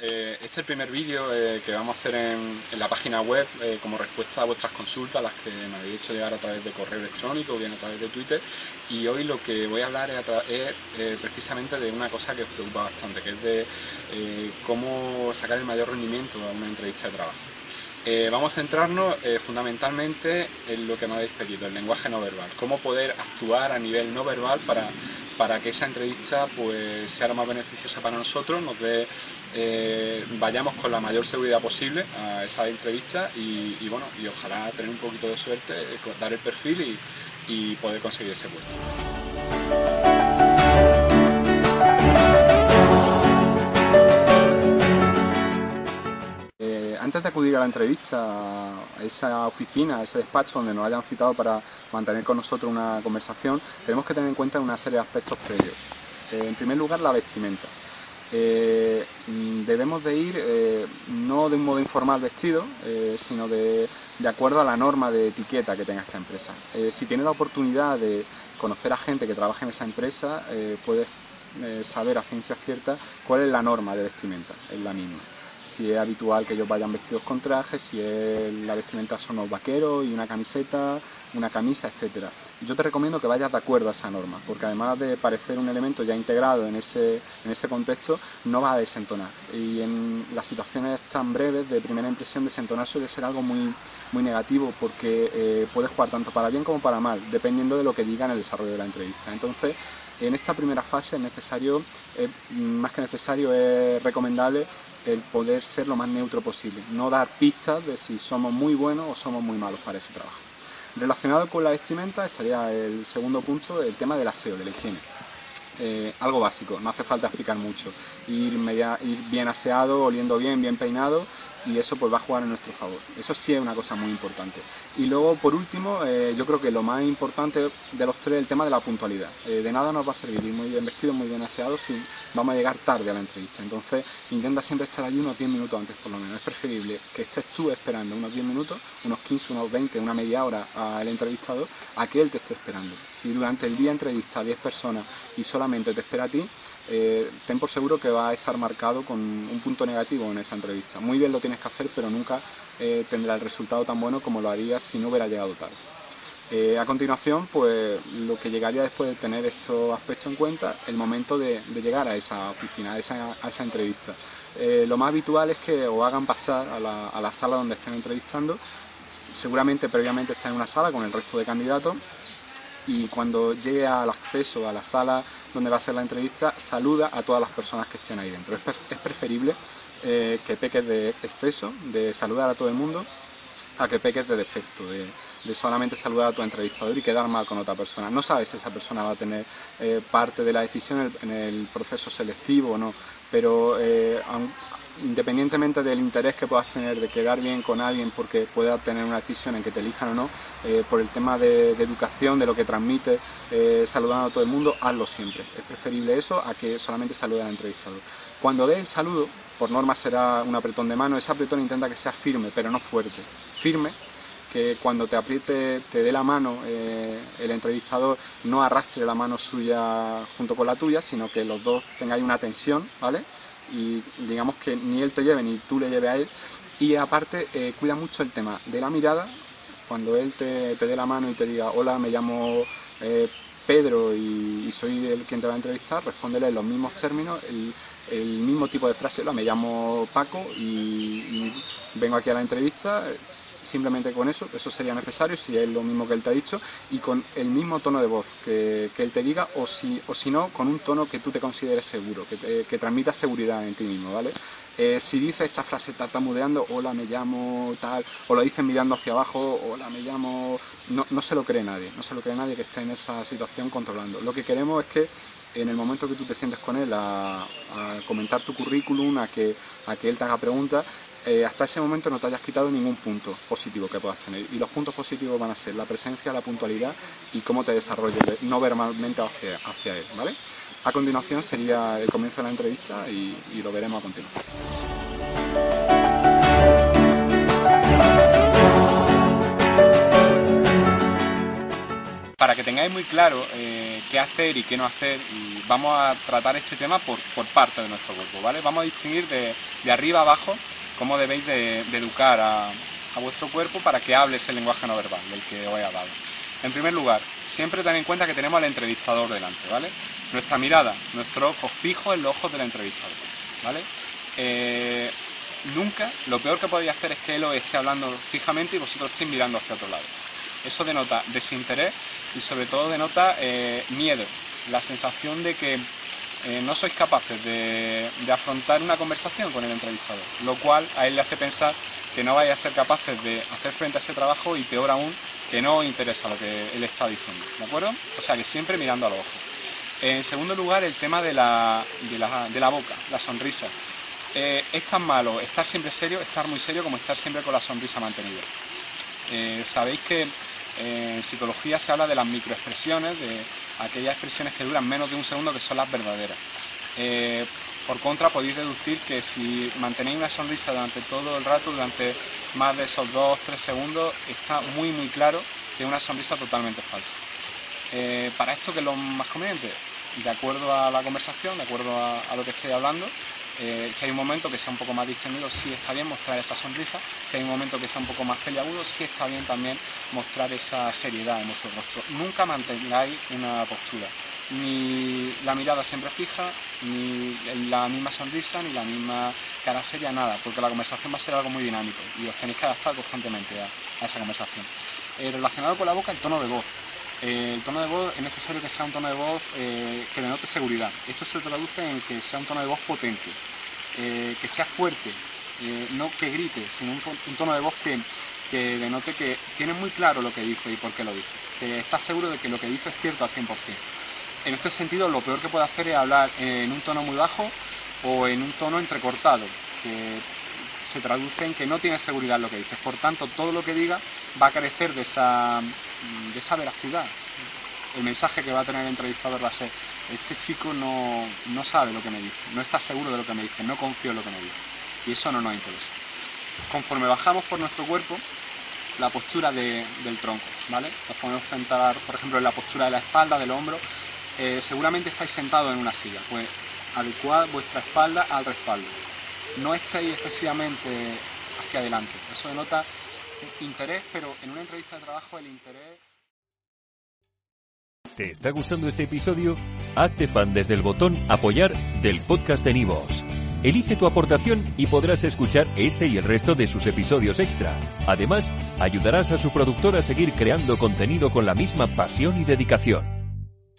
Eh, este es el primer vídeo eh, que vamos a hacer en, la página web eh, como respuesta a vuestras consultas, las que me habéis hecho llegar a través de correo electrónico o bien a través de Twitter. Y hoy lo que voy a hablar es, precisamente de una cosa que os preocupa bastante, que es de cómo sacar el mayor rendimiento a una entrevista de trabajo. vamos a centrarnos fundamentalmente en lo que me habéis pedido, el lenguaje no verbal, cómo poder actuar a nivel no verbal para para que esa entrevista pues, sea lo más beneficiosa para nosotros, nos dé, eh, vayamos con la mayor seguridad posible a esa entrevista y, bueno, y ojalá tener un poquito de suerte, eh, dar el perfil y poder conseguir ese puesto. Antes de acudir a la entrevista, a esa oficina, a ese despacho donde nos hayan citado para mantener con nosotros una conversación, tenemos que tener en cuenta una serie de aspectos previos. Eh, en primer lugar, la vestimenta. Eh, debemos de ir eh, no de un modo informal vestido, sino de, de, acuerdo a la norma de etiqueta que tenga esta empresa. si tienes la oportunidad de conocer a gente que trabaja en esa empresa, puedes saber a ciencia cierta cuál es la norma de vestimenta, es la misma si es habitual que ellos vayan vestidos con trajes, si es la vestimenta son los vaqueros y una camiseta, una camisa, etcétera. Yo te recomiendo que vayas de acuerdo a esa norma, porque además de parecer un elemento ya integrado en ese, en ese contexto, no va a desentonar. Y en las situaciones tan breves de primera impresión, desentonar suele ser algo muy, muy negativo, porque eh, puede jugar tanto para bien como para mal, dependiendo de lo que diga en el desarrollo de la entrevista. Entonces, en esta primera fase es necesario, más que necesario, es recomendable el poder ser lo más neutro posible, no dar pistas de si somos muy buenos o somos muy malos para ese trabajo. Relacionado con la vestimenta estaría el segundo punto, el tema del aseo, de la higiene. Eh, algo básico, no hace falta explicar mucho. Ir bien aseado, oliendo bien, bien peinado y eso pues va a jugar en nuestro favor. Eso sí es una cosa muy importante. Y luego, por último, eh, yo creo que lo más importante de los tres es el tema de la puntualidad. Eh, de nada nos va a servir ir muy bien vestido, muy bien aseado si vamos a llegar tarde a la entrevista. Entonces, intenta siempre estar allí unos 10 minutos antes por lo menos. Es preferible que estés tú esperando unos 10 minutos, unos 15, unos 20, una media hora al entrevistador, a que él te esté esperando. Si durante el día entrevista a 10 personas y solamente te espera a ti, eh, ten por seguro que va a estar marcado con un punto negativo en esa entrevista. Muy bien lo tienes que hacer, pero nunca eh, tendrá el resultado tan bueno como lo harías si no hubiera llegado tarde. Eh, a continuación, pues lo que llegaría después de tener estos aspectos en cuenta, el momento de, llegar a esa oficina, a esa, entrevista. lo más habitual es que os hagan pasar a la, a la sala donde estén entrevistando. Seguramente previamente está en una sala con el resto de candidatos y cuando llegue al acceso a la sala donde va a ser la entrevista, saluda a todas las personas que estén ahí dentro. Es, preferible eh, que peques de exceso, de saludar a todo el mundo, a que peques de defecto, de, solamente saludar a tu entrevistador y quedar mal con otra persona. No sabes si esa persona va a tener eh, parte de la decisión en el, proceso selectivo o no, pero eh, independientemente del interés que puedas tener de quedar bien con alguien porque pueda tener una decisión en que te elijan o no, eh, por el tema de, educación, de lo que transmite, eh, saludando a todo el mundo, hazlo siempre. Es preferible eso a que solamente salude al entrevistador. Cuando dé el saludo, por norma será un apretón de mano, ese apretón intenta que sea firme, pero no fuerte. Firme, que cuando te apriete, te dé la mano eh, el entrevistador, no arrastre la mano suya junto con la tuya, sino que los dos tengáis una tensión, ¿vale? Y digamos que ni él te lleve ni tú le lleve a él. Y aparte eh, cuida mucho el tema de la mirada, cuando él te, dé la mano y te diga, hola, me llamo eh, Pedro y, soy el quien te va a entrevistar, respóndele en los mismos términos, el, mismo tipo de frase, hola, me llamo Paco y vengo aquí a la entrevista, simplemente con eso, eso sería necesario si es lo mismo que él te ha dicho y con el mismo tono de voz que, él te diga o si, o si no, con un tono que tú te consideres seguro, que, que transmita seguridad en ti mismo, ¿vale? Eh, si dice esta frase tartamudeando, hola, me llamo tal, o lo dicen mirando hacia abajo, hola, me llamo... No, no se lo cree nadie, no se lo cree nadie que esté en esa situación controlando. Lo que queremos es que en el momento que tú te sientes con él a, comentar tu currículum, a que, a que él te haga preguntas, eh, hasta ese momento no te hayas quitado ningún punto positivo que puedas tener. Y los puntos positivos van a ser la presencia, la puntualidad y cómo te desarrolles no verbalmente hacia, hacia él, ¿vale? A continuación sería el comienzo de la entrevista y, lo veremos a continuación. Para que tengáis muy claro eh, qué hacer y qué no hacer, y vamos a tratar este tema por, por parte de nuestro cuerpo, ¿vale? Vamos a distinguir de, de arriba a abajo cómo debéis de, educar a, vuestro cuerpo para que hable ese lenguaje no verbal del que os he hablado. En primer lugar, siempre ten en cuenta que tenemos al entrevistador delante, ¿vale? Nuestra mirada, nuestro ojo fijo en los ojos del entrevistador, ¿vale? Eh, nunca, lo peor que podéis hacer es que él os esté hablando fijamente y vosotros estéis mirando hacia otro lado. Eso denota desinterés y sobre todo denota eh, miedo, la sensación de que eh, no sois capaces de, afrontar una conversación con el entrevistador, lo cual a él le hace pensar que no vais a ser capaces de hacer frente a ese trabajo y peor aún, que no os interesa lo que él está diciendo, ¿de acuerdo? O sea que siempre mirando a los ojos. En segundo lugar, el tema de la, boca, la sonrisa. Eh, es tan malo estar siempre serio, estar muy serio, como estar siempre con la sonrisa mantenida. Eh, sabéis que en psicología se habla de las microexpresiones, de aquellas expresiones que duran menos de un segundo que son las verdaderas. Eh, por contra, podéis deducir que si mantenéis una sonrisa durante todo el rato, durante más de esos dos, tres segundos, está muy, muy claro que es una sonrisa totalmente falsa. Eh, para esto, ¿qué es lo más conveniente? De acuerdo a la conversación, de acuerdo a lo que estoy hablando, eh, si hay un momento que sea un poco más distendido, sí está bien mostrar esa sonrisa. Si hay un momento que sea un poco más peliagudo, sí está bien también mostrar esa seriedad en vuestro rostro. Nunca mantengáis una postura, ni la mirada siempre fija, ni la misma sonrisa, ni la misma cara seria, nada, porque la conversación va a ser algo muy dinámico y os tenéis que adaptar constantemente a, esa conversación. Eh, relacionado con la boca, el tono de voz. Eh, el tono de voz es necesario que sea un tono de voz eh, que denote seguridad. Esto se traduce en que sea un tono de voz potente, eh, que sea fuerte, no que grite, sino un, tono de voz que, denote que tiene muy claro lo que dice y por qué lo dice, que está seguro de que lo que dice es cierto al 100%. En este sentido, lo peor que puede hacer es hablar en un tono muy bajo o en un tono entrecortado, que se traduce en que no tiene seguridad lo que dices. Por tanto, todo lo que diga va a carecer de esa, de esa veracidad. El mensaje que va a tener el entrevistador va a ser, este chico no, no sabe lo que me dice, no está seguro de lo que me dice, no confío en lo que me dice. Y eso no nos interesa. Conforme bajamos por nuestro cuerpo, la postura del tronco, ¿vale? Nos podemos sentar, por ejemplo, en la postura de la espalda, del hombro. Eh, seguramente estáis sentados en una silla, pues adecuad vuestra espalda al respaldo no estéis excesivamente hacia adelante. Eso denota interés, pero en una entrevista de trabajo el interés... ¿Te está gustando este episodio? Hazte fan desde el botón apoyar del podcast de Nivos. Elige tu aportación y podrás escuchar este y el resto de sus episodios extra. Además, ayudarás a su productor a seguir creando contenido con la misma pasión y dedicación.